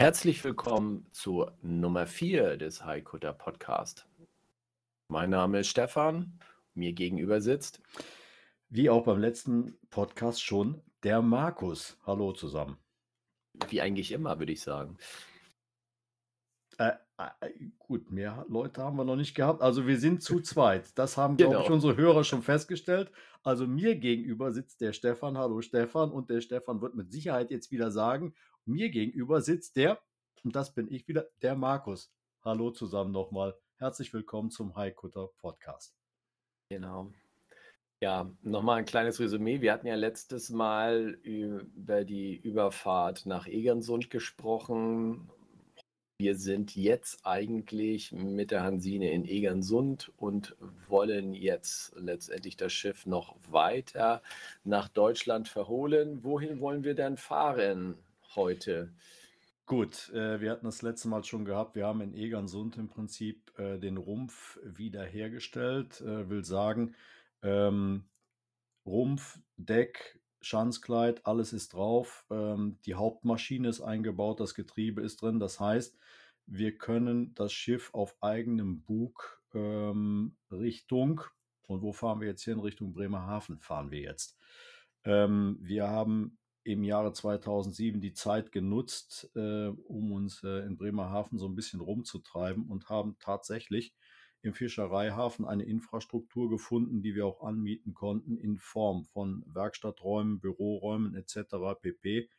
Herzlich willkommen zur Nummer 4 des Haikutter Podcast. Mein Name ist Stefan, mir gegenüber sitzt. Wie auch beim letzten Podcast schon, der Markus. Hallo zusammen. Wie eigentlich immer, würde ich sagen. Äh, äh, gut, mehr Leute haben wir noch nicht gehabt. Also wir sind zu zweit. Das haben, glaube ich, Genau. unsere Hörer schon festgestellt. Also mir gegenüber sitzt der Stefan. Hallo Stefan. Und der Stefan wird mit Sicherheit jetzt wieder sagen, mir gegenüber sitzt der, und das bin ich wieder, der Markus. Hallo zusammen nochmal. Herzlich willkommen zum Haikutter Podcast. Genau. Ja, nochmal ein kleines Resümee. Wir hatten ja letztes Mal über die Überfahrt nach Egersund gesprochen. Wir sind jetzt eigentlich mit der Hansine in Egersund und wollen jetzt letztendlich das Schiff noch weiter nach Deutschland verholen. Wohin wollen wir denn fahren heute? Gut, äh, wir hatten das letzte Mal schon gehabt. Wir haben in Egersund im Prinzip äh, den Rumpf wiederhergestellt. Äh, will sagen, ähm, Rumpf, Deck, Schanzkleid, alles ist drauf. Ähm, die Hauptmaschine ist eingebaut, das Getriebe ist drin. Das heißt, wir können das Schiff auf eigenem Bug ähm, Richtung, und wo fahren wir jetzt hin? Richtung Bremerhaven fahren wir jetzt. Ähm, wir haben im Jahre 2007 die Zeit genutzt, äh, um uns äh, in Bremerhaven so ein bisschen rumzutreiben und haben tatsächlich im Fischereihafen eine Infrastruktur gefunden, die wir auch anmieten konnten in Form von Werkstatträumen, Büroräumen etc. pp,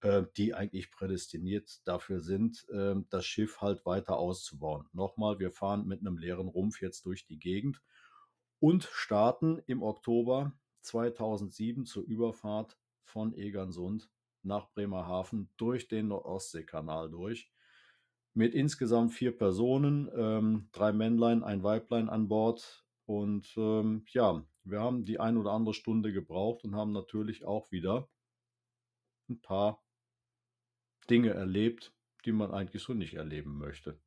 äh, die eigentlich prädestiniert dafür sind, äh, das Schiff halt weiter auszubauen. Nochmal, wir fahren mit einem leeren Rumpf jetzt durch die Gegend und starten im Oktober 2007 zur Überfahrt von Egersund nach Bremerhaven durch den Nordostseekanal durch. Mit insgesamt vier Personen, ähm, drei Männlein, ein Weiblein an Bord. Und ähm, ja, wir haben die ein oder andere Stunde gebraucht und haben natürlich auch wieder ein paar Dinge erlebt, die man eigentlich so nicht erleben möchte.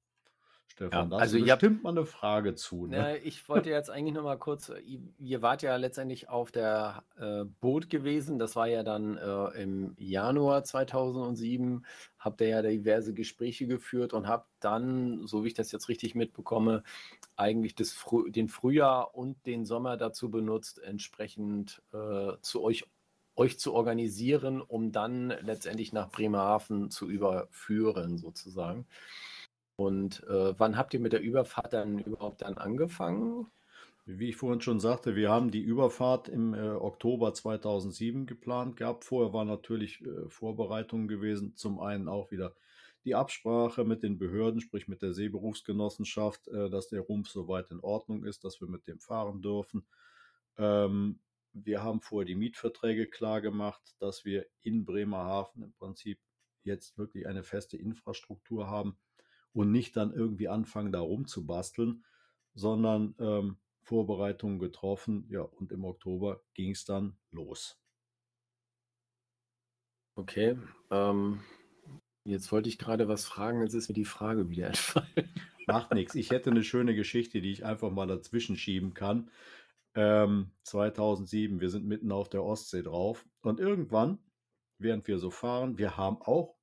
Stefan, hast also ihr habt- mal eine Frage zu. Ne? Na, ich wollte jetzt eigentlich noch mal kurz, äh, ihr, wart ja letztendlich auf der äh, Boot gewesen, das war ja dann äh, im Januar 2007, habt ihr ja diverse Gespräche geführt und habt dann, so wie ich das jetzt richtig mitbekomme, eigentlich das Früh, den Frühjahr und den Sommer dazu benutzt, entsprechend äh, zu euch, euch zu organisieren, um dann letztendlich nach Bremerhaven zu überführen, sozusagen. Und äh, wann habt ihr mit der Überfahrt dann überhaupt dann angefangen? Wie ich vorhin schon sagte, wir haben die Überfahrt im äh, Oktober 2007 geplant gehabt. Vorher waren natürlich äh, Vorbereitungen gewesen. Zum einen auch wieder die Absprache mit den Behörden, sprich mit der Seeberufsgenossenschaft, äh, dass der Rumpf soweit in Ordnung ist, dass wir mit dem fahren dürfen. Ähm, wir haben vorher die Mietverträge klar gemacht, dass wir in Bremerhaven im Prinzip jetzt wirklich eine feste Infrastruktur haben und nicht dann irgendwie anfangen, da rumzubasteln, sondern ähm, Vorbereitungen getroffen. Ja, und im Oktober ging es dann los. Okay, ähm, jetzt wollte ich gerade was fragen, jetzt ist mir die Frage wieder entfallen. Macht nichts. Ich hätte eine schöne Geschichte, die ich einfach mal dazwischen schieben kann. Ähm, 2007, wir sind mitten auf der Ostsee drauf und irgendwann, während wir so fahren, wir haben auch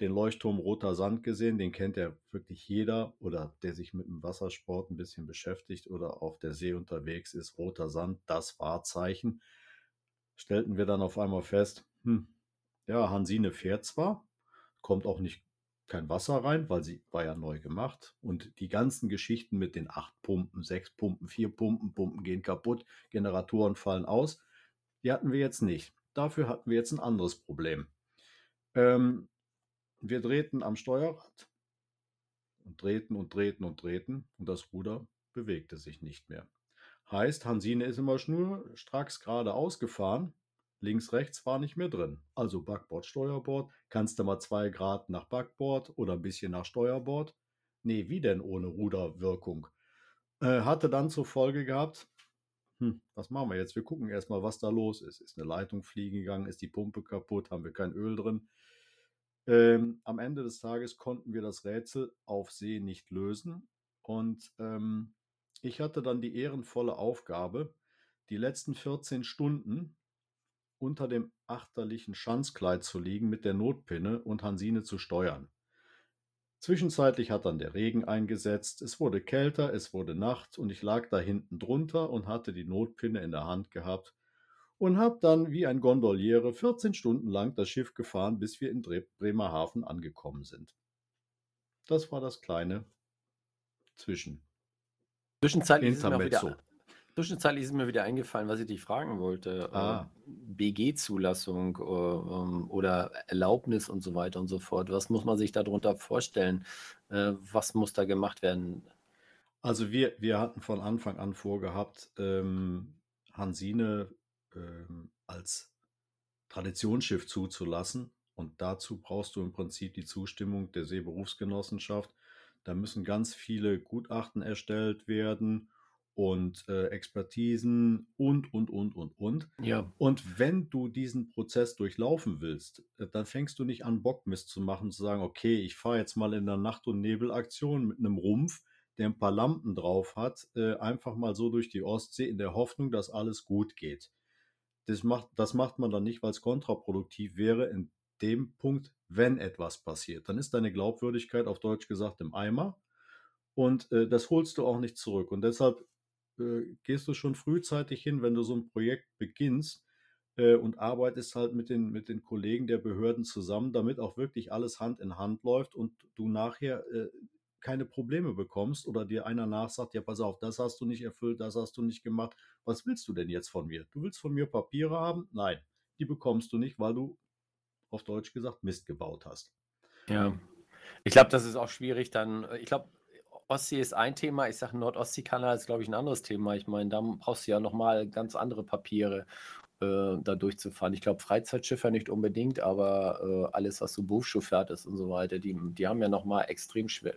den Leuchtturm Roter Sand gesehen, den kennt ja wirklich jeder oder der sich mit dem Wassersport ein bisschen beschäftigt oder auf der See unterwegs ist. Roter Sand, das Wahrzeichen. Stellten wir dann auf einmal fest, hm, ja, Hansine fährt zwar, kommt auch nicht kein Wasser rein, weil sie war ja neu gemacht. Und die ganzen Geschichten mit den acht Pumpen, sechs Pumpen, vier Pumpen, Pumpen gehen kaputt, Generatoren fallen aus, die hatten wir jetzt nicht. Dafür hatten wir jetzt ein anderes Problem. Ähm, wir drehten am Steuerrad und drehten und drehten und drehten und das Ruder bewegte sich nicht mehr. Heißt, Hansine ist immer schnurstracks geradeaus gefahren, links, rechts war nicht mehr drin. Also Backbord, Steuerbord. Kannst du mal zwei Grad nach Backbord oder ein bisschen nach Steuerbord? Nee, wie denn ohne Ruderwirkung? Äh, hatte dann zur Folge gehabt, hm, was machen wir jetzt? Wir gucken erstmal, was da los ist. Ist eine Leitung fliegen gegangen? Ist die Pumpe kaputt? Haben wir kein Öl drin? Ähm, am Ende des Tages konnten wir das Rätsel auf See nicht lösen. Und ähm, ich hatte dann die ehrenvolle Aufgabe, die letzten 14 Stunden unter dem achterlichen Schanzkleid zu liegen mit der Notpinne und Hansine zu steuern. Zwischenzeitlich hat dann der Regen eingesetzt, es wurde kälter, es wurde Nacht und ich lag da hinten drunter und hatte die Notpinne in der Hand gehabt und habe dann wie ein Gondoliere 14 Stunden lang das Schiff gefahren, bis wir in Bremerhaven angekommen sind. Das war das kleine Zwischen. Zwischenzeitlich ist, mir wieder, zwischenzeitlich ist mir wieder eingefallen, was ich dich fragen wollte. Äh, ah. BG-Zulassung äh, oder Erlaubnis und so weiter und so fort. Was muss man sich darunter vorstellen? Äh, was muss da gemacht werden? Also wir, wir hatten von Anfang an vorgehabt, ähm, Hansine ähm, als Traditionsschiff zuzulassen. Und dazu brauchst du im Prinzip die Zustimmung der Seeberufsgenossenschaft. Da müssen ganz viele Gutachten erstellt werden und äh, Expertisen und, und, und, und, und. Ja. Und wenn du diesen Prozess durchlaufen willst, äh, dann fängst du nicht an, Bockmist zu machen, zu sagen, okay, ich fahre jetzt mal in der Nacht- und Nebelaktion mit einem Rumpf, der ein paar Lampen drauf hat, äh, einfach mal so durch die Ostsee in der Hoffnung, dass alles gut geht. Das macht, das macht man dann nicht, weil es kontraproduktiv wäre in dem Punkt, wenn etwas passiert. Dann ist deine Glaubwürdigkeit auf Deutsch gesagt im Eimer und äh, das holst du auch nicht zurück. Und deshalb äh, gehst du schon frühzeitig hin, wenn du so ein Projekt beginnst äh, und arbeitest halt mit den, mit den Kollegen der Behörden zusammen, damit auch wirklich alles Hand in Hand läuft und du nachher äh, keine Probleme bekommst oder dir einer nachsagt, ja, pass auf, das hast du nicht erfüllt, das hast du nicht gemacht. Was willst du denn jetzt von mir? Du willst von mir Papiere haben? Nein, die bekommst du nicht, weil du auf Deutsch gesagt Mist gebaut hast. Ja, ich glaube, das ist auch schwierig dann. Ich glaube, Ostsee ist ein Thema, ich sage Nordostseekanal ist, glaube ich, ein anderes Thema. Ich meine, da brauchst du ja nochmal ganz andere Papiere, äh, da durchzufahren. Ich glaube, Freizeitschiffer nicht unbedingt, aber äh, alles, was so Berufsschifffahrt ist und so weiter, die, die haben ja nochmal extrem schwer,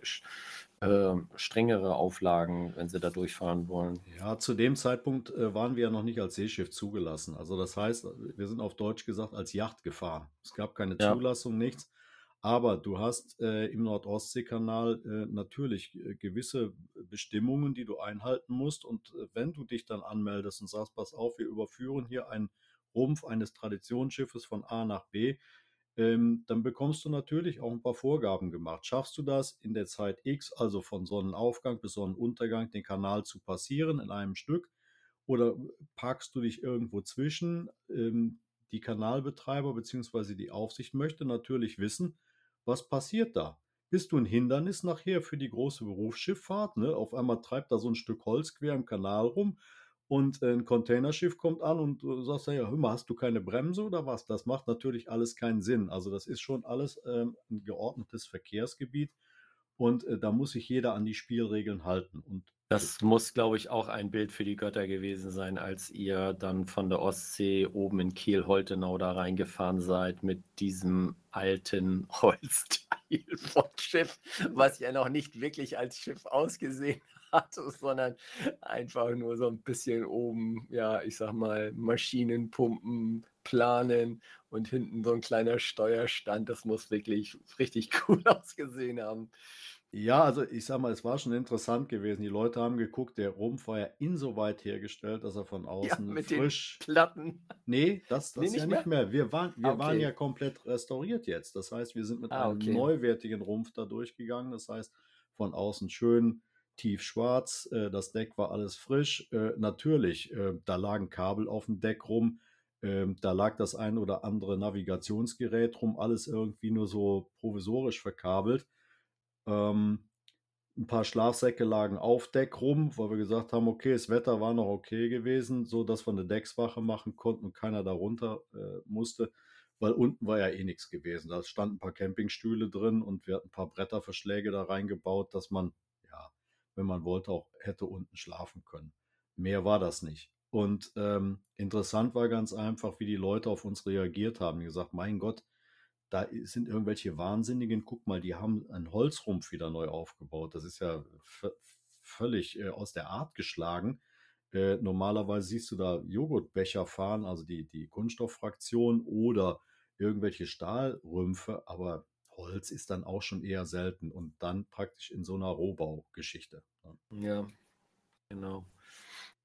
äh, strengere Auflagen, wenn sie da durchfahren wollen. Ja, zu dem Zeitpunkt äh, waren wir ja noch nicht als Seeschiff zugelassen. Also das heißt, wir sind auf Deutsch gesagt als Yacht gefahren. Es gab keine ja. Zulassung, nichts. Aber du hast äh, im Nordostseekanal äh, natürlich äh, gewisse Bestimmungen, die du einhalten musst. Und äh, wenn du dich dann anmeldest und sagst, pass auf, wir überführen hier einen Rumpf eines Traditionsschiffes von A nach B, ähm, dann bekommst du natürlich auch ein paar Vorgaben gemacht. Schaffst du das in der Zeit X, also von Sonnenaufgang bis Sonnenuntergang, den Kanal zu passieren in einem Stück? Oder parkst du dich irgendwo zwischen? Ähm, die Kanalbetreiber bzw. die Aufsicht möchte natürlich wissen, was passiert da? Bist du ein Hindernis nachher für die große Berufsschifffahrt? Ne? Auf einmal treibt da so ein Stück Holz quer im Kanal rum und ein Containerschiff kommt an und du sagst ja, hör mal, hast du keine Bremse oder was? Das macht natürlich alles keinen Sinn. Also das ist schon alles ähm, ein geordnetes Verkehrsgebiet und äh, da muss sich jeder an die Spielregeln halten. Und das muss, glaube ich, auch ein Bild für die Götter gewesen sein, als ihr dann von der Ostsee oben in Kiel-Holtenau da reingefahren seid mit diesem alten Holzteil vom Schiff, was ja noch nicht wirklich als Schiff ausgesehen hatte, sondern einfach nur so ein bisschen oben, ja, ich sag mal, Maschinen pumpen, planen und hinten so ein kleiner Steuerstand. Das muss wirklich richtig cool ausgesehen haben. Ja, also ich sag mal, es war schon interessant gewesen. Die Leute haben geguckt, der Rumpf war ja insoweit hergestellt, dass er von Ja, außen mit den frisch. Platten. Nee, das, Nee, das ja nicht mehr? Wir waren, wir Ah, waren ja komplett restauriert jetzt. Das heißt, wir sind mit Ah, einem okay. neuwertigen Rumpf da durchgegangen. Das heißt, von außen schön tiefschwarz. Äh, das Deck war alles frisch. Äh, natürlich, äh, da lagen Kabel auf dem Deck rum. Ähm, da lag das ein oder andere Navigationsgerät rum. Alles irgendwie nur so provisorisch verkabelt. Ähm, ein paar Schlafsäcke lagen auf Deck rum, weil wir gesagt haben, okay, das Wetter war noch okay gewesen, so dass wir eine Deckswache machen konnten und keiner darunter äh, musste, weil unten war ja eh nichts gewesen. Da standen ein paar Campingstühle drin und wir hatten ein paar Bretterverschläge da reingebaut, dass man, wenn man wollte, auch hätte unten schlafen können. Mehr war das nicht. Und ähm, interessant war ganz einfach, wie die Leute auf uns reagiert haben. Die gesagt, mein Gott, da sind irgendwelche Wahnsinnigen. Guck mal, die haben einen Holzrumpf wieder neu aufgebaut. Das ist ja völlig äh, aus der Art geschlagen. Äh, normalerweise siehst du da Joghurtbecher fahren, also die, die Kunststofffraktion oder irgendwelche Stahlrümpfe, aber Holz ist dann auch schon eher selten und dann praktisch in so einer Rohbaugeschichte. Ne? Ja, genau.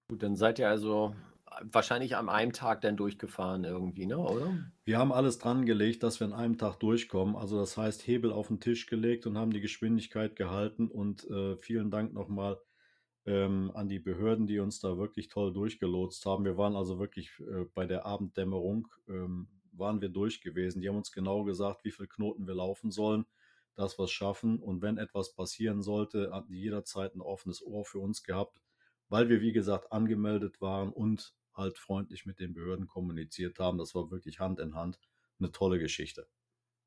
Gut, dann seid ihr also wahrscheinlich an einem Tag dann durchgefahren irgendwie, ne, oder? Wir haben alles dran gelegt, dass wir an einem Tag durchkommen. Also das heißt, Hebel auf den Tisch gelegt und haben die Geschwindigkeit gehalten. Und äh, vielen Dank nochmal ähm, an die Behörden, die uns da wirklich toll durchgelotst haben. Wir waren also wirklich äh, bei der Abenddämmerung, ähm, waren wir durch gewesen. Die haben uns genau gesagt, wie viele Knoten wir laufen sollen, dass wir es schaffen. Und wenn etwas passieren sollte, hatten die jederzeit ein offenes Ohr für uns gehabt, weil wir, wie gesagt, angemeldet waren und halt freundlich mit den Behörden kommuniziert haben. Das war wirklich Hand in Hand eine tolle Geschichte.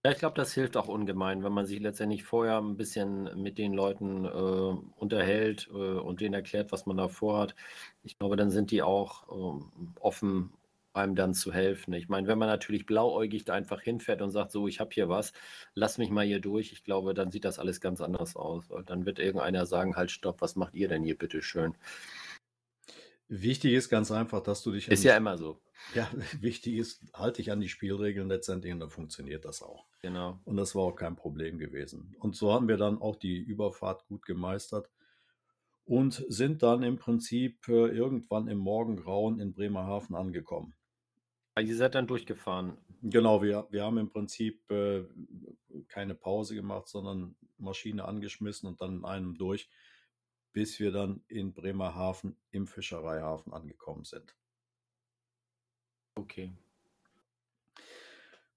Ja, ich glaube, das hilft auch ungemein, wenn man sich letztendlich vorher ein bisschen mit den Leuten äh, unterhält äh, und denen erklärt, was man da vorhat. Ich glaube, dann sind die auch äh, offen, einem dann zu helfen. Ich meine, wenn man natürlich blauäugig da einfach hinfährt und sagt, so, ich habe hier was, lass mich mal hier durch, ich glaube, dann sieht das alles ganz anders aus. Weil dann wird irgendeiner sagen, halt, stopp, was macht ihr denn hier bitte schön? Wichtig ist ganz einfach, dass du dich. Ist ja immer so. Ja, wichtig ist, halte dich an die Spielregeln letztendlich und dann funktioniert das auch. Genau. Und das war auch kein Problem gewesen. Und so haben wir dann auch die Überfahrt gut gemeistert und sind dann im Prinzip äh, irgendwann im Morgengrauen in Bremerhaven angekommen. Also ihr seid dann durchgefahren. Genau, wir, wir haben im Prinzip äh, keine Pause gemacht, sondern Maschine angeschmissen und dann in einem durch bis wir dann in Bremerhaven im Fischereihafen angekommen sind. Okay.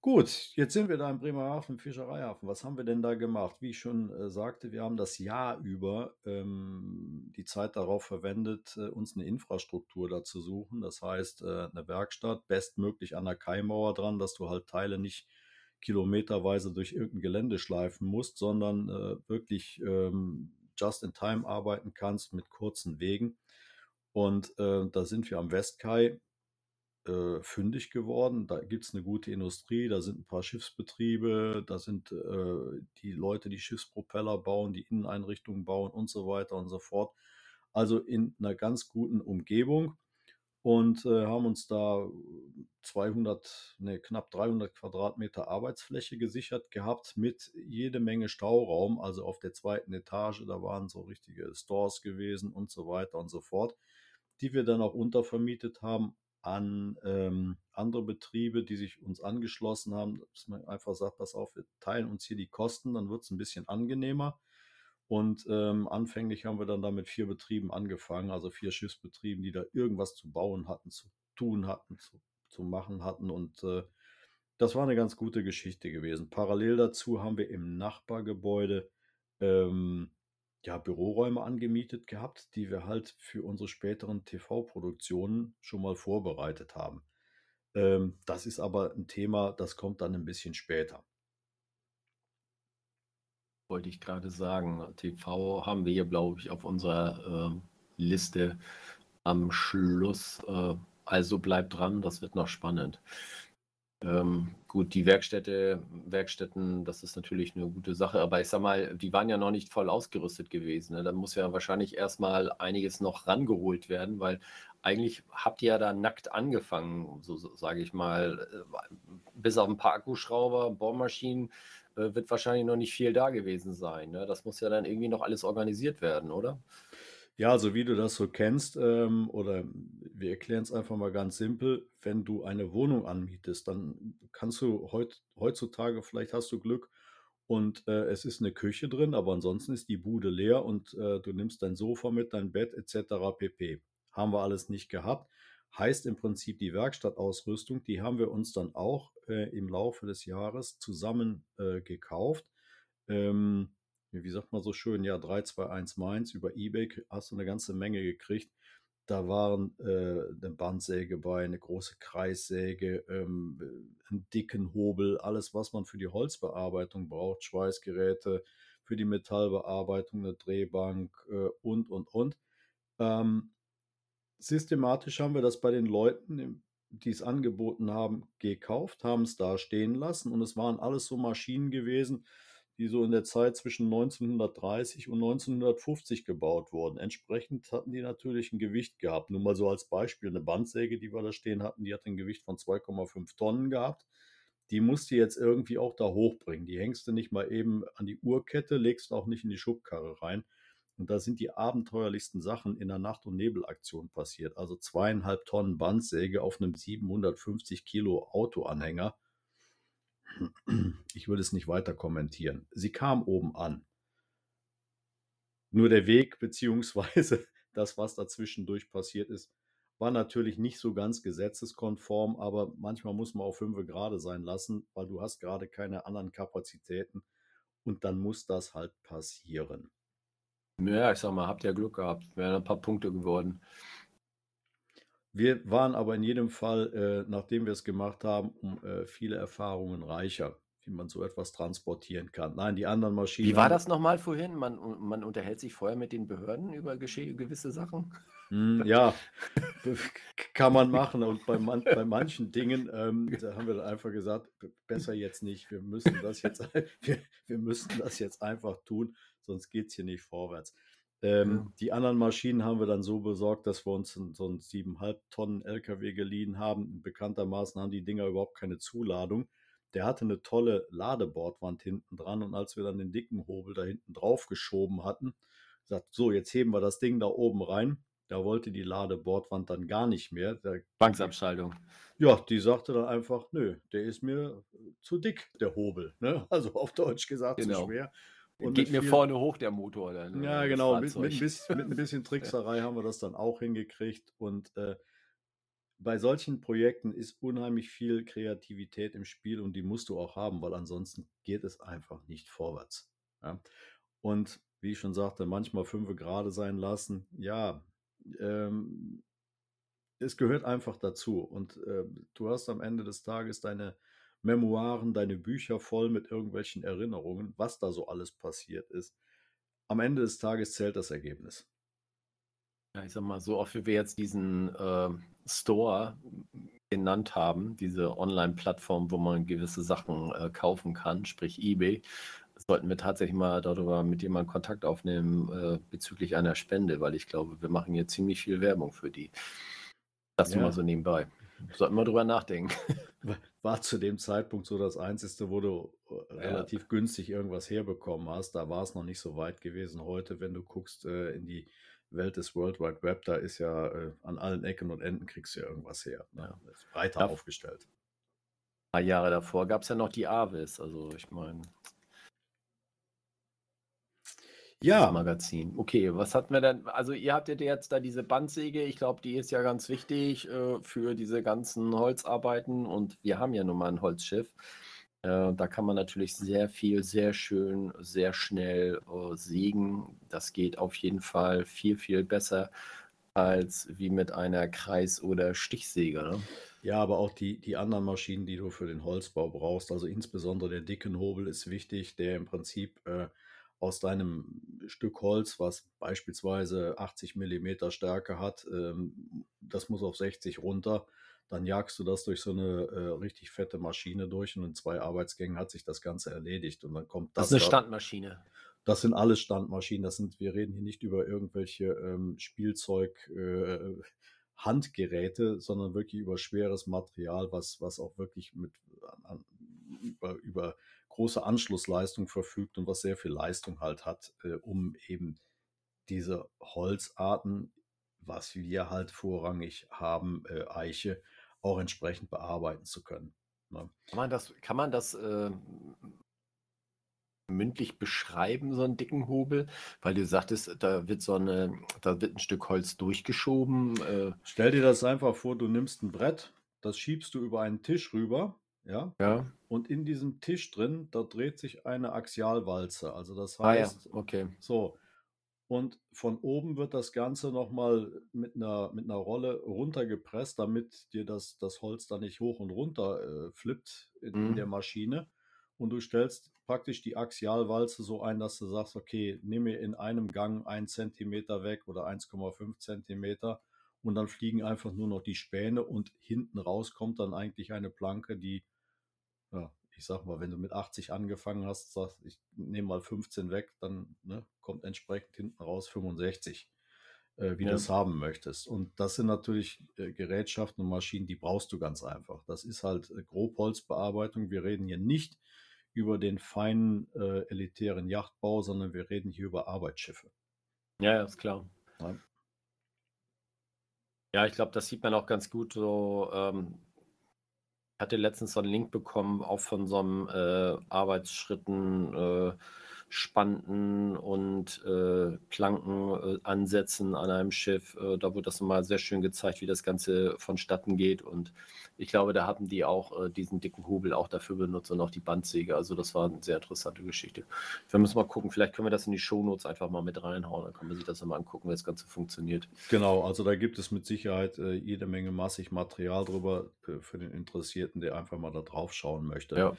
Gut, jetzt sind wir da in Bremerhaven im Fischereihafen. Was haben wir denn da gemacht? Wie ich schon äh, sagte, wir haben das Jahr über ähm, die Zeit darauf verwendet, äh, uns eine Infrastruktur da zu suchen. Das heißt, äh, eine Werkstatt, bestmöglich an der Kaimauer dran, dass du halt Teile nicht kilometerweise durch irgendein Gelände schleifen musst, sondern äh, wirklich ähm, just in time arbeiten kannst mit kurzen Wegen. Und äh, da sind wir am Westkai äh, fündig geworden. Da gibt es eine gute Industrie, da sind ein paar Schiffsbetriebe, da sind äh, die Leute, die Schiffspropeller bauen, die Inneneinrichtungen bauen und so weiter und so fort. Also in einer ganz guten Umgebung und äh, haben uns da 200, ne, knapp 300 Quadratmeter Arbeitsfläche gesichert gehabt mit jede Menge Stauraum. Also auf der zweiten Etage, da waren so richtige Stores gewesen und so weiter und so fort, die wir dann auch untervermietet haben an ähm, andere Betriebe, die sich uns angeschlossen haben, dass man einfach sagt, pass auf, wir teilen uns hier die Kosten, dann wird es ein bisschen angenehmer. Und ähm, anfänglich haben wir dann da mit vier Betrieben angefangen, also vier Schiffsbetrieben, die da irgendwas zu bauen hatten, zu tun hatten, zu, zu machen hatten. Und äh, das war eine ganz gute Geschichte gewesen. Parallel dazu haben wir im Nachbargebäude ähm, ja, Büroräume angemietet gehabt, die wir halt für unsere späteren TV-Produktionen schon mal vorbereitet haben. Ähm, das ist aber ein Thema, das kommt dann ein bisschen später. Wollte ich gerade sagen. TV haben wir hier, glaube ich, auf unserer äh, Liste am Schluss. Äh, also bleibt dran, das wird noch spannend. Ähm, gut, die Werkstätte, Werkstätten, das ist natürlich eine gute Sache, aber ich sag mal, die waren ja noch nicht voll ausgerüstet gewesen. Ne? Da muss ja wahrscheinlich erstmal einiges noch rangeholt werden, weil eigentlich habt ihr ja da nackt angefangen, so, so sage ich mal, äh, bis auf ein paar Akkuschrauber, Bohrmaschinen, äh, wird wahrscheinlich noch nicht viel da gewesen sein. Ne? Das muss ja dann irgendwie noch alles organisiert werden, oder? Ja, also wie du das so kennst, ähm, oder wir erklären es einfach mal ganz simpel, wenn du eine Wohnung anmietest, dann kannst du heut, heutzutage, vielleicht hast du Glück und äh, es ist eine Küche drin, aber ansonsten ist die Bude leer und äh, du nimmst dein Sofa mit, dein Bett etc. pp. Haben wir alles nicht gehabt. Heißt im Prinzip die Werkstattausrüstung, die haben wir uns dann auch äh, im Laufe des Jahres zusammen äh, gekauft. Ähm, wie sagt man so schön, ja, 321 Mainz über Ebay hast du eine ganze Menge gekriegt. Da waren äh, eine Bandsäge bei, eine große Kreissäge, ähm, einen dicken Hobel, alles, was man für die Holzbearbeitung braucht, Schweißgeräte, für die Metallbearbeitung, eine Drehbank äh, und, und, und. Ähm, systematisch haben wir das bei den Leuten, die es angeboten haben, gekauft, haben es da stehen lassen und es waren alles so Maschinen gewesen, die so in der Zeit zwischen 1930 und 1950 gebaut wurden. Entsprechend hatten die natürlich ein Gewicht gehabt. Nur mal so als Beispiel, eine Bandsäge, die wir da stehen hatten, die hat ein Gewicht von 2,5 Tonnen gehabt. Die musst du jetzt irgendwie auch da hochbringen. Die hängst du nicht mal eben an die Uhrkette, legst auch nicht in die Schubkarre rein. Und da sind die abenteuerlichsten Sachen in der Nacht- und Nebelaktion passiert. Also zweieinhalb Tonnen Bandsäge auf einem 750 Kilo Autoanhänger. Ich würde es nicht weiter kommentieren. Sie kam oben an. Nur der Weg beziehungsweise das, was dazwischendurch passiert ist, war natürlich nicht so ganz gesetzeskonform, aber manchmal muss man auf fünf gerade sein lassen, weil du hast gerade keine anderen Kapazitäten und dann muss das halt passieren. Ja, ich sag mal, habt ihr Glück gehabt. Wären ein paar Punkte geworden. Wir waren aber in jedem Fall, äh, nachdem wir es gemacht haben, um äh, viele Erfahrungen reicher, wie man so etwas transportieren kann. Nein, die anderen Maschinen. Wie war das nochmal vorhin? Man, man unterhält sich vorher mit den Behörden über gewisse Sachen? Hm, ja, kann man machen. Und bei, man, bei manchen Dingen, ähm, haben wir dann einfach gesagt, besser jetzt nicht. Wir müssen das jetzt, wir, wir müssen das jetzt einfach tun sonst geht es hier nicht vorwärts. Ähm, ja. Die anderen Maschinen haben wir dann so besorgt, dass wir uns so einen 7,5 Tonnen LKW geliehen haben. Bekanntermaßen haben die Dinger überhaupt keine Zuladung. Der hatte eine tolle Ladebordwand hinten dran und als wir dann den dicken Hobel da hinten drauf geschoben hatten, sagt so, jetzt heben wir das Ding da oben rein. Da wollte die Ladebordwand dann gar nicht mehr. Der, Banksabschaltung. Ja, die sagte dann einfach, nö, der ist mir zu dick, der Hobel. Ne? Also auf Deutsch gesagt, genau. zu schwer. Und Geht mir viel, vorne hoch der Motor. Dann, ja, genau. Mit, mit, ein bisschen, mit, ein bisschen, Trickserei haben wir das dann auch hingekriegt. Und äh, bei solchen Projekten ist unheimlich viel Kreativität im Spiel und die musst du auch haben, weil ansonsten geht es einfach nicht vorwärts. Ja? Und wie ich schon sagte, manchmal fünf gerade sein lassen. Ja, ähm, es gehört einfach dazu. Und äh, du hast am Ende des Tages deine Memoiren, deine Bücher voll mit irgendwelchen Erinnerungen, was da so alles passiert ist. Am Ende des Tages zählt das Ergebnis. Ja, ich sag mal, so oft wie wir jetzt diesen äh, Store genannt haben, diese Online-Plattform, wo man gewisse Sachen äh, kaufen kann, sprich eBay, sollten wir tatsächlich mal darüber mit jemandem Kontakt aufnehmen äh, bezüglich einer Spende, weil ich glaube, wir machen hier ziemlich viel Werbung für die. Das ja. mal so nebenbei. Sollten wir drüber nachdenken. War zu dem Zeitpunkt so das Einzige, wo du äh, ja. relativ günstig irgendwas herbekommen hast. Da war es noch nicht so weit gewesen. Heute, wenn du guckst äh, in die Welt des World Wide Web, da ist ja äh, an allen Ecken und Enden kriegst du ja irgendwas her. Ne? Ja. Ist breiter ja. aufgestellt. Ein paar Jahre davor gab es ja noch die Avis. Also ich meine, ja. Magazin. Okay, was hatten wir denn? Also, ihr habt ja jetzt da diese Bandsäge. Ich glaube, die ist ja ganz wichtig äh, für diese ganzen Holzarbeiten. Und wir haben ja nun mal ein Holzschiff. Äh, da kann man natürlich sehr viel, sehr schön, sehr schnell äh, sägen. Das geht auf jeden Fall viel, viel besser als wie mit einer Kreis- oder Stichsäge. Ne? Ja, aber auch die, die anderen Maschinen, die du für den Holzbau brauchst, also insbesondere der dicken Hobel ist wichtig, der im Prinzip äh, aus deinem Stück Holz, was beispielsweise 80 Millimeter Stärke hat, ähm, das muss auf 60 runter. Dann jagst du das durch so eine äh, richtig fette Maschine durch und in zwei Arbeitsgängen hat sich das Ganze erledigt. Und dann kommt das. Das ist eine Standmaschine. Das sind alles Standmaschinen. Das sind, wir reden hier nicht über irgendwelche ähm, Spielzeug, äh, Handgeräte, sondern wirklich über schweres Material, was, was auch wirklich mit an, über, über große Anschlussleistung verfügt und was sehr viel Leistung halt hat, äh, um eben diese Holzarten, was wir halt vorrangig haben, äh, Eiche, auch entsprechend bearbeiten zu können. Ne? Kann man das, kann man das äh, mündlich beschreiben, so einen dicken Hobel? Weil du sagtest, da wird so eine, da wird ein Stück Holz durchgeschoben. Äh. Stell dir das einfach vor, du nimmst ein Brett, das schiebst du über einen Tisch rüber ja. Ja. Und in diesem Tisch drin, da dreht sich eine Axialwalze. Also das Ah ja, heißt, okay. so. Und von oben wird das Ganze nochmal mit einer, mit einer Rolle runtergepresst, damit dir das, das Holz da nicht hoch und runter äh, flippt in, in der mhm. Maschine. Und du stellst praktisch die Axialwalze so ein, dass du sagst, okay, nimm mir in einem Gang ein Zentimeter weg oder 1,5 Zentimeter und dann fliegen einfach nur noch die Späne und hinten raus kommt dann eigentlich eine Planke, die, ja, ich sag mal, wenn du mit 80 angefangen hast, sagst, ich nehme mal 15 weg, dann ne, kommt entsprechend hinten raus 65, äh, wie Ja. du es haben möchtest. Und das sind natürlich äh, Gerätschaften und Maschinen, die brauchst du ganz einfach. Das ist halt äh, Grobholzbearbeitung. Wir reden hier nicht über den feinen äh, elitären Yachtbau, sondern wir reden hier über Arbeitsschiffe. Ja, ja, ist klar. Ja. Ja, ich glaube, das sieht man auch ganz gut so. Ähm, hatte letztens so einen Link bekommen, auch von so einem äh, Arbeitsschritten, äh, Spanten und äh, Planken äh, ansetzen an einem Schiff. Äh, da wurde das nochmal sehr schön gezeigt, wie das Ganze vonstatten geht. Und ich glaube, da haben die auch äh, diesen dicken Hubel auch dafür benutzt und auch die Bandsäge. Also das war eine sehr interessante Geschichte. Wir müssen mal gucken, vielleicht können wir das in die Shownotes einfach mal mit reinhauen. Dann kann man sich das mal angucken, wie das Ganze funktioniert. Genau, also da gibt es mit Sicherheit äh, jede Menge massig Material drüber äh, für den Interessierten, der einfach mal da drauf schauen möchte. Ja.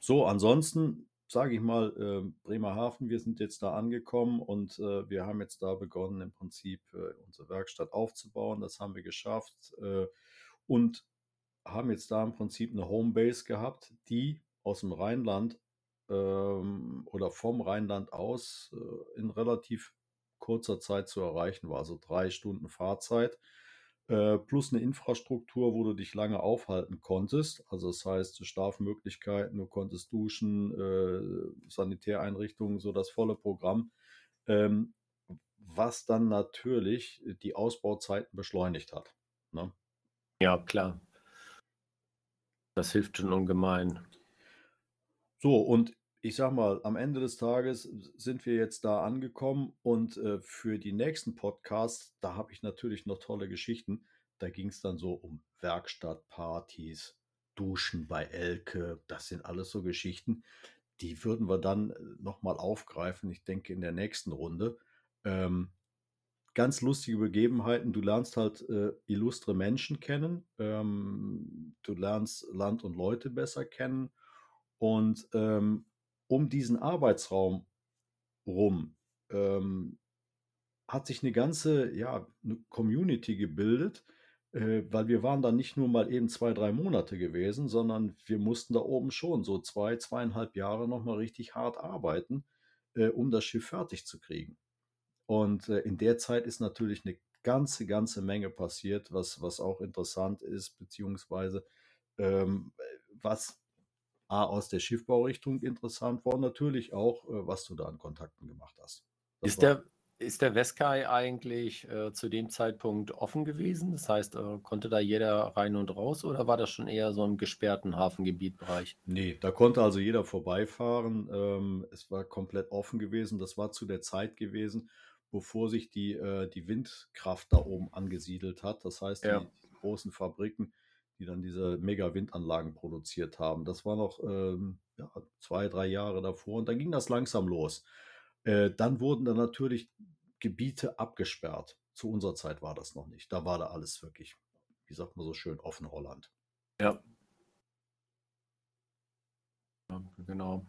So, ansonsten sage ich mal, äh, Bremerhaven, wir sind jetzt da angekommen und äh, wir haben jetzt da begonnen, im Prinzip äh, unsere Werkstatt aufzubauen. Das haben wir geschafft äh, und haben jetzt da im Prinzip eine Homebase gehabt, die aus dem Rheinland ähm, oder vom Rheinland aus äh, in relativ kurzer Zeit zu erreichen war. Also drei Stunden Fahrzeit äh, plus eine Infrastruktur, wo du dich lange aufhalten konntest. Also das heißt Schlafmöglichkeiten, du konntest duschen, äh, Sanitäreinrichtungen, so das volle Programm. Ähm, was dann natürlich die Ausbauzeiten beschleunigt hat. Ne? Ja, klar. Das hilft schon ungemein. So, und ich sag mal, am Ende des Tages sind wir jetzt da angekommen und äh, für die nächsten Podcasts, da habe ich natürlich noch tolle Geschichten. Da ging es dann so um Werkstattpartys, Duschen bei Elke, das sind alles so Geschichten, die würden wir dann nochmal aufgreifen, ich denke in der nächsten Runde. Ähm, ganz lustige Begebenheiten. Du lernst halt äh, illustre Menschen kennen, ähm, du lernst Land und Leute besser kennen und ähm, um diesen Arbeitsraum rum ähm, hat sich eine ganze ja, eine Community gebildet, äh, weil wir waren da nicht nur mal eben zwei, drei Monate gewesen, sondern wir mussten da oben schon so zwei, zweieinhalb Jahre nochmal richtig hart arbeiten, äh, um das Schiff fertig zu kriegen. Und äh, in der Zeit ist natürlich eine ganze, ganze Menge passiert, was, was auch interessant ist, beziehungsweise ähm, was A, aus der Schiffbaurichtung interessant war, natürlich auch, äh, was du da an Kontakten gemacht hast. Das Ist der, ist der Westkai eigentlich äh, zu dem Zeitpunkt offen gewesen? Das heißt, äh, konnte da jeder rein und raus oder war das schon eher so im gesperrten Hafengebietbereich? Nee, da konnte also jeder vorbeifahren. Ähm, es war komplett offen gewesen. Das war zu der Zeit gewesen, bevor sich die, äh, die Windkraft da oben angesiedelt hat. Das heißt, Ja. die, die großen Fabriken, die dann diese Mega-Windanlagen produziert haben. Das war noch ähm, ja, zwei, drei Jahre davor und dann ging das langsam los. Äh, dann wurden da natürlich Gebiete abgesperrt. Zu unserer Zeit war das noch nicht. Da war da alles wirklich, wie sagt man so schön, offen Holland. Ja. Ja, Genau.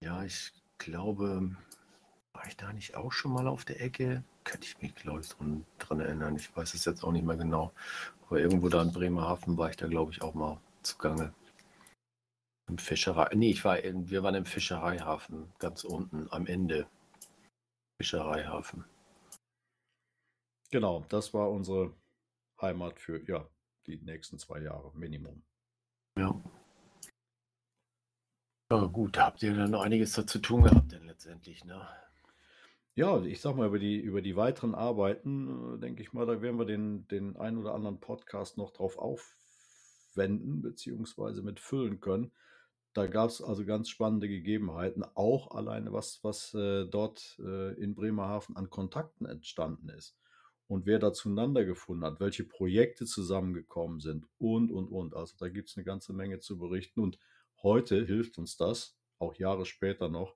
Ja, ich glaube, war ich da nicht auch schon mal auf der Ecke? Könnte ich mich, glaube ich, dran, dran erinnern. Ich weiß es jetzt auch nicht mehr genau. Aber irgendwo da in Bremerhaven war ich da, glaube ich, auch mal zugange. Im Fischerei. Nee, ich war in, wir waren im Fischereihafen, ganz unten am Ende. Fischereihafen. Genau, das war unsere Heimat für ja, die nächsten zwei Jahre Minimum. Ja. Ja, gut, da habt ihr dann noch einiges dazu tun gehabt, denn letztendlich, ne? Ja, ich sag mal, über die, über die weiteren Arbeiten, äh, denke ich mal, da werden wir den, den ein oder anderen Podcast noch drauf aufwenden, beziehungsweise mit füllen können. Da gab es also ganz spannende Gegebenheiten, auch alleine was, was äh, dort äh, in Bremerhaven an Kontakten entstanden ist und wer da zueinander gefunden hat, welche Projekte zusammengekommen sind und, und, und. Also da gibt es eine ganze Menge zu berichten und heute hilft uns das, auch Jahre später noch,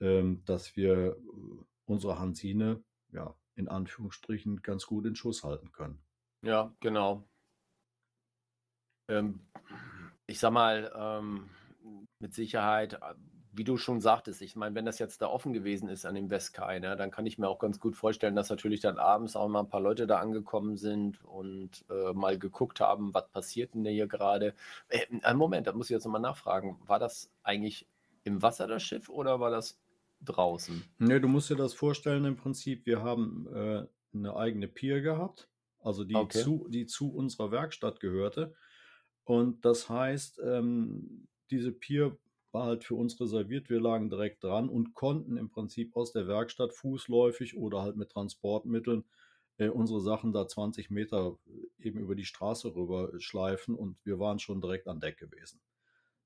ähm, dass wir äh, unsere Hansine ja in Anführungsstrichen ganz gut in Schuss halten können. Ja, genau. Ähm, ich sag mal, ähm, mit Sicherheit, äh, wie du schon sagtest, ich meine, wenn das jetzt da offen gewesen ist an dem Westkai, ne, dann kann ich mir auch ganz gut vorstellen, dass natürlich dann abends auch mal ein paar Leute da angekommen sind und äh, mal geguckt haben, was passiert denn hier gerade. Äh, einen Moment, da muss ich jetzt nochmal nachfragen. War das eigentlich im Wasser das Schiff oder war das draußen? Ne, du musst dir das vorstellen im Prinzip, wir haben äh, eine eigene Pier gehabt, also die, Okay. zu, die zu unserer Werkstatt gehörte. Und das heißt, ähm, diese Pier war halt für uns reserviert. Wir lagen direkt dran und konnten im Prinzip aus der Werkstatt fußläufig oder halt mit Transportmitteln äh, unsere Sachen da 20 Meter äh, eben über die Straße rüber schleifen und wir waren schon direkt an Deck gewesen.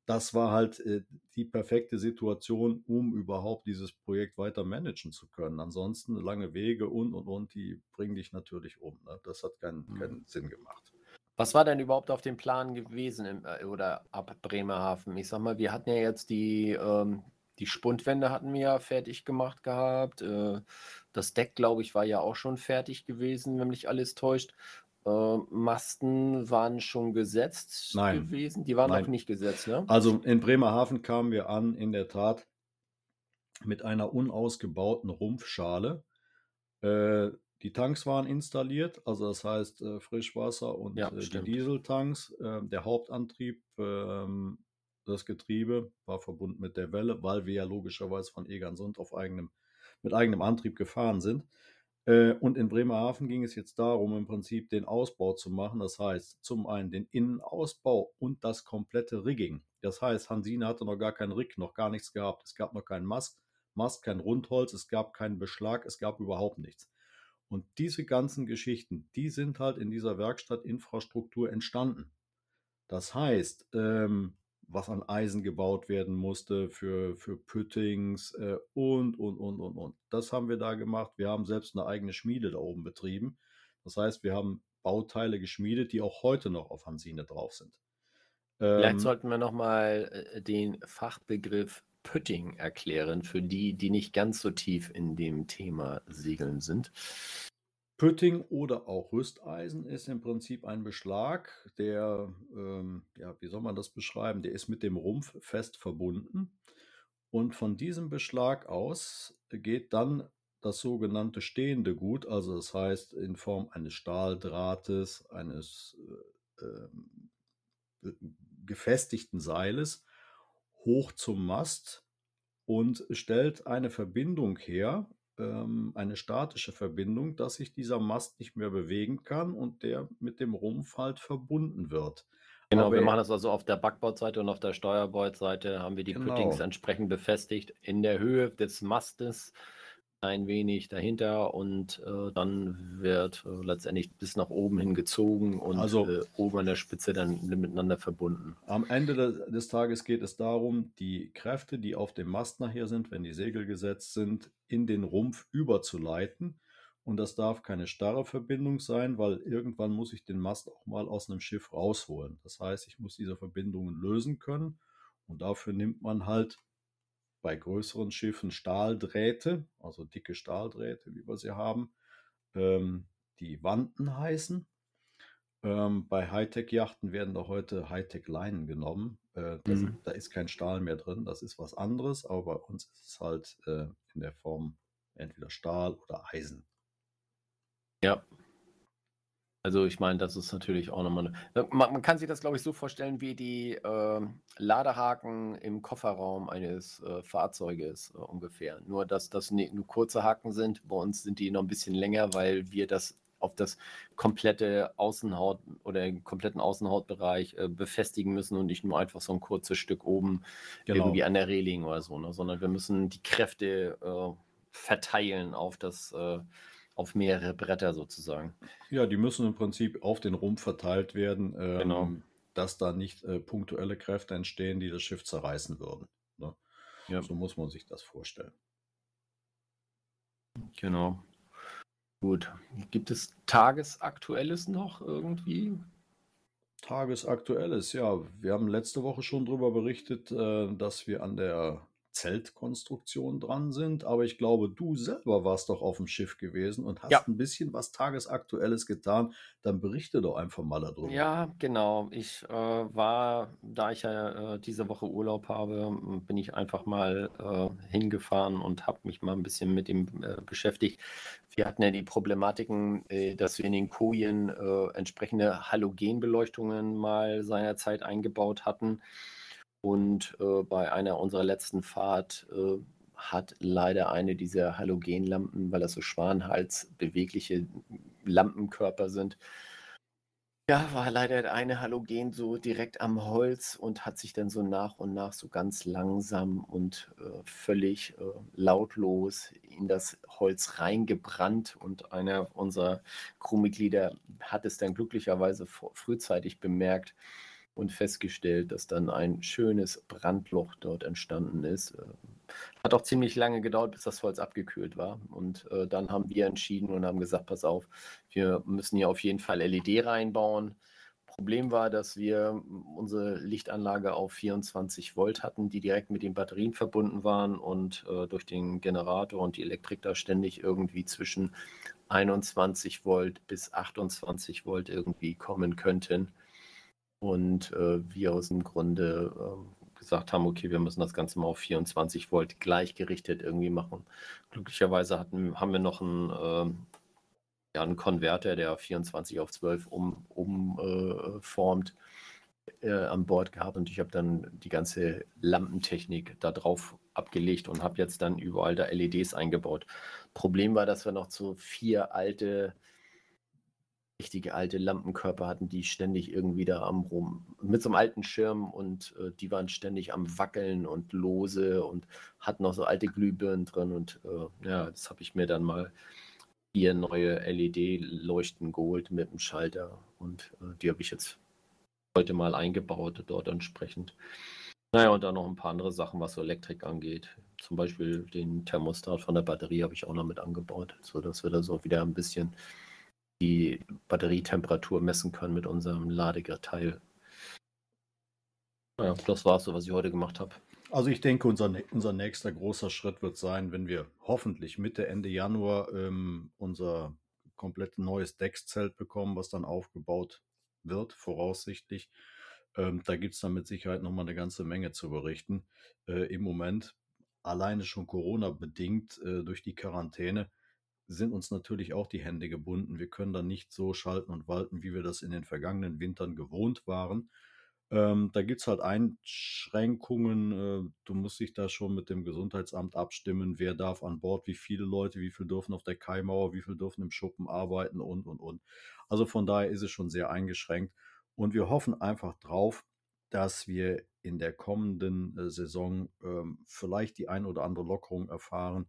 Das war halt äh, die perfekte Situation, um überhaupt dieses Projekt weiter managen zu können. Ansonsten lange Wege und und und, die bringen dich natürlich um. Ne? Das hat keinen, Mhm. keinen Sinn gemacht. Was war denn überhaupt auf dem Plan gewesen im, äh, oder ab Bremerhaven? Ich sag mal, wir hatten ja jetzt die, ähm, die Spundwände hatten wir ja fertig gemacht gehabt. Äh, das Deck, glaube ich, war ja auch schon fertig gewesen, wenn mich alles täuscht. Äh, Masten waren schon gesetzt Nein. gewesen. Die waren Nein. noch nicht gesetzt, ne? Also in Bremerhaven kamen wir an, in der Tat, mit einer unausgebauten Rumpfschale. Äh, die Tanks waren installiert, also das heißt äh, Frischwasser und Ja, äh, die. Dieseltanks. Äh, der Hauptantrieb, ähm, das Getriebe, war verbunden mit der Welle, weil wir ja logischerweise von Egersund auf eigenem, mit eigenem Antrieb gefahren sind. Äh, und in Bremerhaven ging es jetzt darum, im Prinzip den Ausbau zu machen. Das heißt, zum einen den Innenausbau und das komplette Rigging. Das heißt, Hansine hatte noch gar keinen Rig, noch gar nichts gehabt. Es gab noch keinen Mast, Mast, kein Rundholz, es gab keinen Beschlag, es gab überhaupt nichts. Und diese ganzen Geschichten, die sind halt in dieser Werkstattinfrastruktur entstanden. Das heißt, ähm, was an Eisen gebaut werden musste für, für Püttings äh, und, und, und, und, und. Das haben wir da gemacht. Wir haben selbst eine eigene Schmiede da oben betrieben. Das heißt, wir haben Bauteile geschmiedet, die auch heute noch auf Hansine drauf sind. Vielleicht Ähm, sollten wir nochmal äh, den Fachbegriff Pütting erklären, für die, die nicht ganz so tief in dem Thema Segeln sind. Pütting oder auch Rüsteisen ist im Prinzip ein Beschlag, der, ähm, ja, wie soll man das beschreiben? Der ist mit dem Rumpf fest verbunden. Und von diesem Beschlag aus geht dann das sogenannte stehende Gut, also das heißt in Form eines Stahldrahtes, eines äh, äh, gefestigten Seiles hoch zum Mast und stellt eine Verbindung her, ähm, eine statische Verbindung, dass sich dieser Mast nicht mehr bewegen kann und der mit dem Rumpf halt verbunden wird. Genau, Aber wir machen das also auf der Backbordseite und auf der Steuerbordseite haben wir die Genau. Püttings entsprechend befestigt in der Höhe des Mastes ein wenig dahinter und äh, dann wird äh, letztendlich bis nach oben hin gezogen und Also- äh, oben an der Spitze dann miteinander verbunden. Am Ende de- des Tages geht es darum, die Kräfte, die auf dem Mast nachher sind, wenn die Segel gesetzt sind, in den Rumpf überzuleiten. Und das darf keine starre Verbindung sein, weil irgendwann muss ich den Mast auch mal aus einem Schiff rausholen. Das heißt, ich muss diese Verbindungen lösen können. Und dafür nimmt man halt bei größeren Schiffen Stahldrähte, also dicke Stahldrähte, wie wir sie haben, ähm, die Wanten heißen. Ähm, bei Hightech-Yachten werden da heute Hightech-Leinen genommen. Äh, das, Mhm. Da ist kein Stahl mehr drin, das ist was anderes, aber bei uns ist es halt äh, in der Form entweder Stahl oder Eisen. Ja. Also ich meine, das ist natürlich auch nochmal. eine- Man, man kann sich das, glaube ich, so vorstellen wie die ähm, Ladehaken im Kofferraum eines äh, Fahrzeuges äh, ungefähr. Nur, dass das ne- nur kurze Haken sind. Bei uns sind die noch ein bisschen länger, weil wir das auf das komplette Außenhaut oder den kompletten Außenhautbereich äh, befestigen müssen und nicht nur einfach so ein kurzes Stück oben Genau. irgendwie an der Reling oder so, ne? sondern wir müssen die Kräfte äh, verteilen auf das, äh, auf mehrere Bretter sozusagen. Ja, die müssen im Prinzip auf den Rumpf verteilt werden, ähm, Genau. dass da nicht äh, punktuelle Kräfte entstehen, die das Schiff zerreißen würden. Ne? Ja. So muss man sich das vorstellen. Genau. Gut. Gibt es Tagesaktuelles noch irgendwie? Tagesaktuelles, ja. Wir haben letzte Woche schon darüber berichtet, äh, dass wir an der Zeltkonstruktionen dran sind. Aber ich glaube, du selber warst doch auf dem Schiff gewesen und hast Ja. ein bisschen was Tagesaktuelles getan. Dann berichte doch einfach mal darüber. Ja, genau. Ich äh, war, da ich ja äh, diese Woche Urlaub habe, bin ich einfach mal äh, hingefahren und habe mich mal ein bisschen mit ihm äh, beschäftigt. Wir hatten ja die Problematiken, äh, dass wir in den Kojen äh, entsprechende Halogenbeleuchtungen mal seinerzeit eingebaut hatten. Und äh, bei einer unserer letzten Fahrt äh, hat leider eine dieser Halogenlampen, weil das so Schwanhals bewegliche Lampenkörper sind, ja, war leider der eine Halogen so direkt am Holz und hat sich dann so nach und nach so ganz langsam und äh, völlig äh, lautlos in das Holz reingebrannt. Und einer unserer Crewmitglieder hat es dann glücklicherweise frühzeitig bemerkt und festgestellt, dass dann ein schönes Brandloch dort entstanden ist. Äh, Hat auch ziemlich lange gedauert, bis das Holz abgekühlt war. Und äh, dann haben wir entschieden und haben gesagt, pass auf, wir müssen hier auf jeden Fall LED reinbauen. Problem war, dass wir unsere Lichtanlage auf 24 Volt hatten, die direkt mit den Batterien verbunden waren und äh, durch den Generator und die Elektrik da ständig irgendwie zwischen 21 Volt bis 28 Volt irgendwie kommen könnten. Und äh, wir aus dem Grunde äh, gesagt haben, okay, wir müssen das Ganze mal auf 24 Volt gleichgerichtet irgendwie machen. Glücklicherweise hatten, haben wir noch einen, ähm, ja, einen Konverter, der 24 auf 12 umformt um, äh, formt, äh, an Bord gehabt und ich habe dann die ganze Lampentechnik da drauf abgelegt und habe jetzt dann überall da LEDs eingebaut. Problem war, dass wir noch so vier alte richtige alte Lampenkörper hatten, die ständig irgendwie da am rum, mit so einem alten Schirm und äh, die waren ständig am Wackeln und lose und hatten noch so alte Glühbirnen drin und äh, ja, das habe ich mir dann mal vier neue LED-Leuchten geholt mit dem Schalter und äh, die habe ich jetzt heute mal eingebaut, dort entsprechend. Naja, und dann noch ein paar andere Sachen, was so Elektrik angeht. Zum Beispiel den Thermostat von der Batterie habe ich auch noch mit angebaut, sodass wir da so wieder ein bisschen die Batterietemperatur messen können mit unserem Ladeteil. Naja, das war es so, was ich heute gemacht habe. Also ich denke, unser, unser nächster großer Schritt wird sein, wenn wir hoffentlich Mitte, Ende Januar ähm, unser komplett neues Deckzelt bekommen, was dann aufgebaut wird, voraussichtlich. Ähm, da gibt es dann mit Sicherheit nochmal eine ganze Menge zu berichten. Äh, Im Moment, alleine schon Corona-bedingt äh, durch die Quarantäne, sind uns natürlich auch die Hände gebunden. Wir können dann nicht so schalten und walten, wie wir das in den vergangenen Wintern gewohnt waren. Ähm, da gibt es halt Einschränkungen. Äh, du musst dich da schon mit dem Gesundheitsamt abstimmen, wer darf an Bord, wie viele Leute, wie viel dürfen auf der Kaimauer, wie viel dürfen im Schuppen arbeiten und, und, und. Also von daher ist es schon sehr eingeschränkt. Und wir hoffen einfach drauf, dass wir in der kommenden äh, Saison ähm, vielleicht die ein oder andere Lockerung erfahren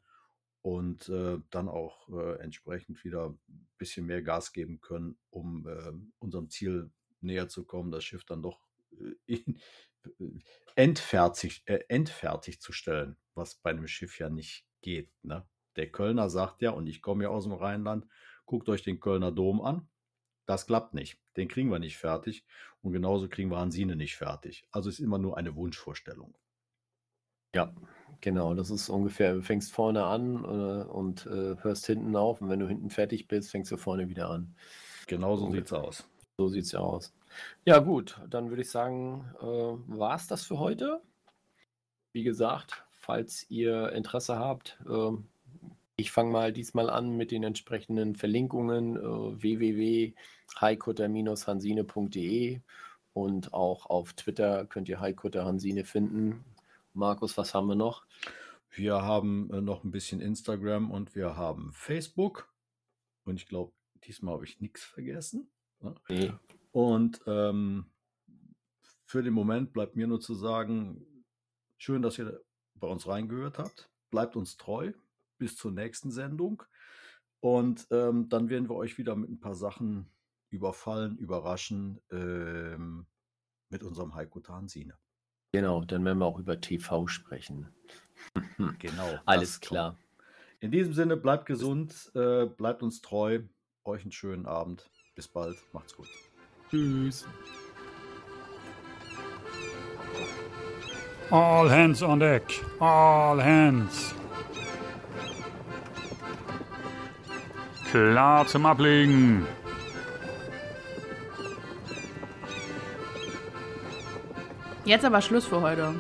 und äh, dann auch äh, entsprechend wieder ein bisschen mehr Gas geben können, um äh, unserem Ziel näher zu kommen, das Schiff dann doch äh, in, äh, entfertigt, äh, entfertigt zu stellen, was bei einem Schiff ja nicht geht. Ne? Der Kölner sagt ja, und ich komme ja aus dem Rheinland, guckt euch den Kölner Dom an. Das klappt nicht. Den kriegen wir nicht fertig. Und genauso kriegen wir Hansine nicht fertig. Also ist immer nur eine Wunschvorstellung. Ja, genau. Das ist ungefähr, du fängst vorne an äh, und äh, hörst hinten auf und wenn du hinten fertig bist, fängst du vorne wieder an. Genauso Ungefähr. sieht's aus. So sieht es ja aus. Ja, gut, dann würde ich sagen, äh, war es das für heute. Wie gesagt, falls ihr Interesse habt, äh, ich fange mal diesmal an mit den entsprechenden Verlinkungen äh, www.heikutter-hansine.de und auch auf Twitter könnt ihr Heikutter Hansine finden. Markus, was haben wir noch? Wir haben äh, noch ein bisschen Instagram und wir haben Facebook. Und ich glaube, diesmal habe ich nichts vergessen. Ne? Nee. Und ähm, für den Moment bleibt mir nur zu sagen, schön, dass ihr bei uns reingehört habt. Bleibt uns treu bis zur nächsten Sendung. Und ähm, dann werden wir euch wieder mit ein paar Sachen überfallen, überraschen ähm, mit unserem Heiko Tansine. Genau, dann werden wir auch über TV sprechen. Genau. Alles kommt. klar. In diesem Sinne, bleibt gesund, äh, bleibt uns treu. Euch einen schönen Abend. Bis bald. Macht's gut. Tschüss. All hands on deck. All hands. Klar zum Ablegen. Jetzt aber Schluss für heute.